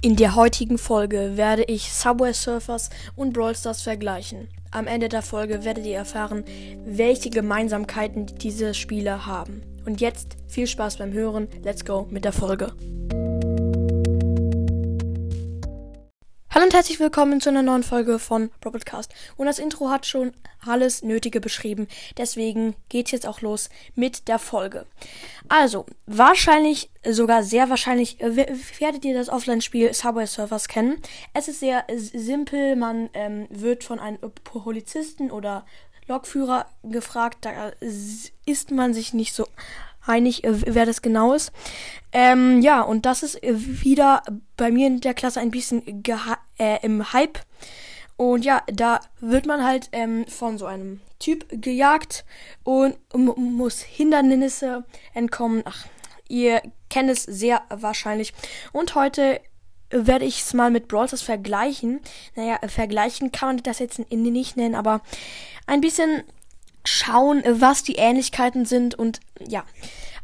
In der heutigen Folge werde ich Subway Surfers und Brawl Stars vergleichen. Am Ende der Folge werdet ihr erfahren, welche Gemeinsamkeiten diese Spiele haben. Und jetzt viel Spaß beim Hören. Let's go mit der Folge. Hallo und herzlich willkommen zu einer neuen Folge von Robotcast. Und das Intro hat schon alles Nötige beschrieben. Deswegen geht jetzt auch los mit der Folge. Also, wahrscheinlich, sogar sehr wahrscheinlich, äh, werdet ihr das Offline-Spiel Subway Surfers kennen. Es ist sehr simpel. Man ähm, wird von einem Polizisten oder Lokführer gefragt. Da ist man sich nicht so einig, äh, wer das genau ist. Ähm, ja, und das ist äh, wieder bei mir in der Klasse ein bisschen äh, im Hype. Und ja, da wird man halt ähm, von so einem Typ gejagt und muss Hindernisse entkommen. Ach, ihr kennt es sehr wahrscheinlich. Und heute werde ich es mal mit Brawl Stars vergleichen. Naja, vergleichen kann man das jetzt nicht nennen, aber ein bisschen schauen, was die Ähnlichkeiten sind und ja.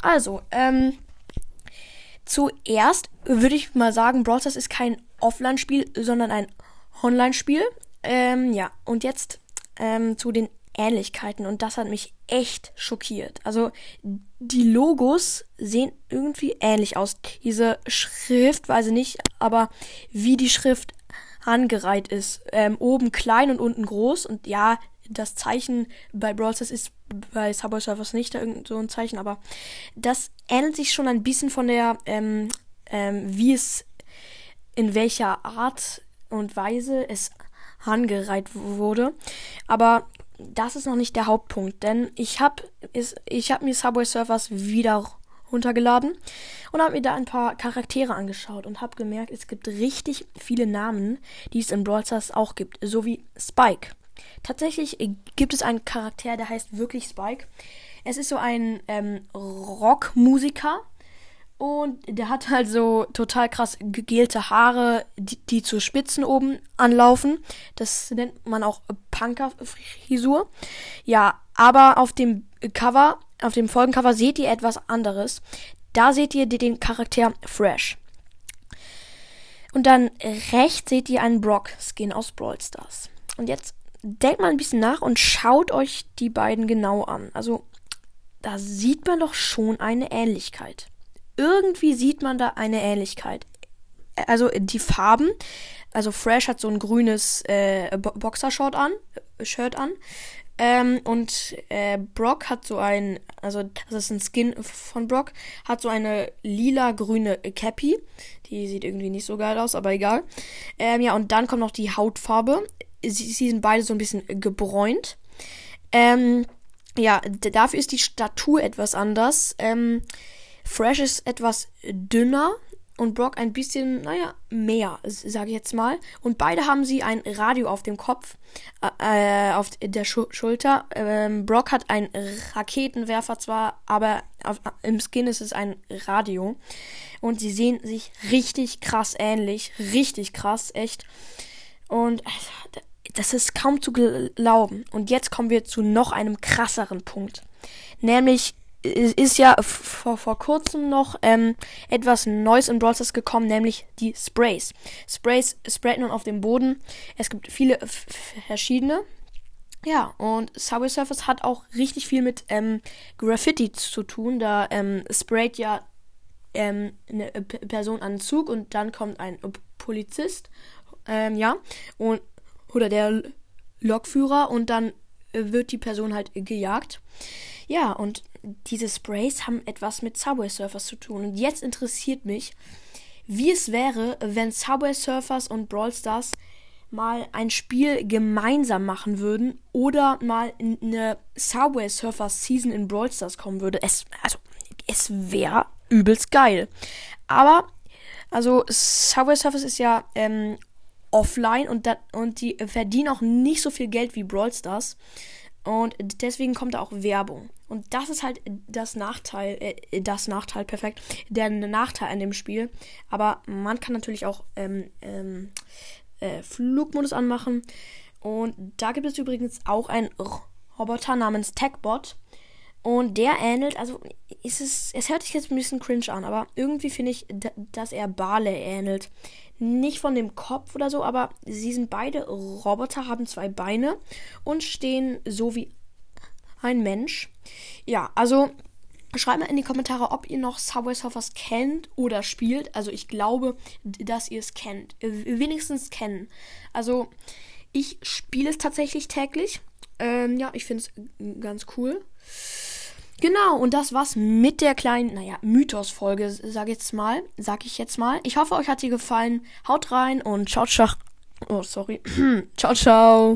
Also, ähm, zuerst würde ich mal sagen, Brawl Stars ist kein Offline-Spiel, sondern ein Online-Spiel. Ähm, ja, und jetzt ähm, zu den Ähnlichkeiten und das hat mich echt schockiert. Also die Logos sehen irgendwie ähnlich aus. Diese Schriftweise nicht, aber wie die Schrift angereiht ist. Ähm, oben klein und unten groß und ja, das Zeichen bei Brawl Stars ist bei Subway Surfers nicht da irgend so ein Zeichen, aber das ähnelt sich schon ein bisschen von der, ähm, ähm, wie es in welcher Art und Weise es angereiht wurde. Aber das ist noch nicht der Hauptpunkt, denn ich habe hab mir Subway Surfers wieder runtergeladen und habe mir da ein paar Charaktere angeschaut und habe gemerkt, es gibt richtig viele Namen, die es in Brawl Stars auch gibt, so wie Spike. Tatsächlich gibt es einen Charakter, der heißt wirklich Spike. Es ist so ein ähm, Rockmusiker und der hat halt so total krass gegelte Haare, die, die zu Spitzen oben anlaufen. Das nennt man auch Punker-Frisur. Ja, aber auf dem Cover, auf dem Folgencover seht ihr etwas anderes. Da seht ihr den Charakter Fresh. Und dann rechts seht ihr einen Brock-Skin aus Brawl Stars. Und jetzt denkt mal ein bisschen nach und schaut euch die beiden genau an. Also, da sieht man doch schon eine Ähnlichkeit. Irgendwie sieht man da eine Ähnlichkeit. Also die Farben, also Fresh hat so ein grünes äh, Boxershort an, äh, Shirt an. Ähm, und äh, Brock hat so ein, also das ist ein Skin von Brock, hat so eine lila-grüne Cappy. Die sieht irgendwie nicht so geil aus, aber egal. Ähm, ja, und dann kommt noch die Hautfarbe sie, sie sind beide so ein bisschen gebräunt. Ähm, ja, dafür ist die Statur etwas anders. Ähm, Fresh ist etwas dünner und Brock ein bisschen, naja, mehr, sage ich jetzt mal. Und beide haben sie ein Radio auf dem Kopf, äh, auf der Schu Schulter. Ähm, Brock hat einen Raketenwerfer zwar, aber auf, im Skin ist es ein Radio. Und sie sehen sich richtig krass ähnlich. Richtig krass, echt. Und das ist kaum zu glauben. Und jetzt kommen wir zu noch einem krasseren Punkt. Nämlich ist ja vor, vor kurzem noch ähm, etwas Neues in Brawl Stars gekommen, nämlich die Sprays. Sprays sprayt nun auf dem Boden. Es gibt viele verschiedene. Ja, und Subway Surfers hat auch richtig viel mit ähm, Graffiti zu tun. Da ähm, sprayt ja ähm, eine Person an den Zug und dann kommt ein Polizist. Ähm, ja, und oder der Lokführer und dann äh, wird die Person halt gejagt. Ja, und diese Sprays haben etwas mit Subway Surfers zu tun. Und jetzt interessiert mich, wie es wäre, wenn Subway Surfers und Brawl Stars mal ein Spiel gemeinsam machen würden oder mal in eine Subway Surfers Season in Brawl Stars kommen würde. Es, also, es wäre übelst geil. Aber, also, Subway Surfers ist ja ähm, offline und, dat, und die verdienen auch nicht so viel Geld wie Brawl Stars. Und deswegen kommt da auch Werbung. Und das ist halt das Nachteil, äh, das Nachteil, perfekt, der Nachteil an dem Spiel. Aber man kann natürlich auch ähm, ähm, äh, Flugmodus anmachen. Und da gibt es übrigens auch einen Roboter namens TechBot. Und der ähnelt, also ist es, es hört sich jetzt ein bisschen cringe an, aber irgendwie finde ich, dass er Barley ähnelt. Nicht von dem Kopf oder so, aber sie sind beide Roboter, haben zwei Beine und stehen so wie ein Mensch. Ja, also Schreibt mal in die Kommentare, ob ihr noch Subway Surfers kennt oder spielt. Also ich glaube, dass ihr es kennt. Wenigstens kennen. Also ich spiele es tatsächlich täglich. Ähm, ja, ich finde es ganz cool. Genau, und das war's mit der kleinen, naja, Mythos-Folge, sag jetzt mal, sag ich jetzt mal. Ich hoffe, euch hat sie gefallen. Haut rein und ciao, ciao. Oh, sorry. ciao, ciao.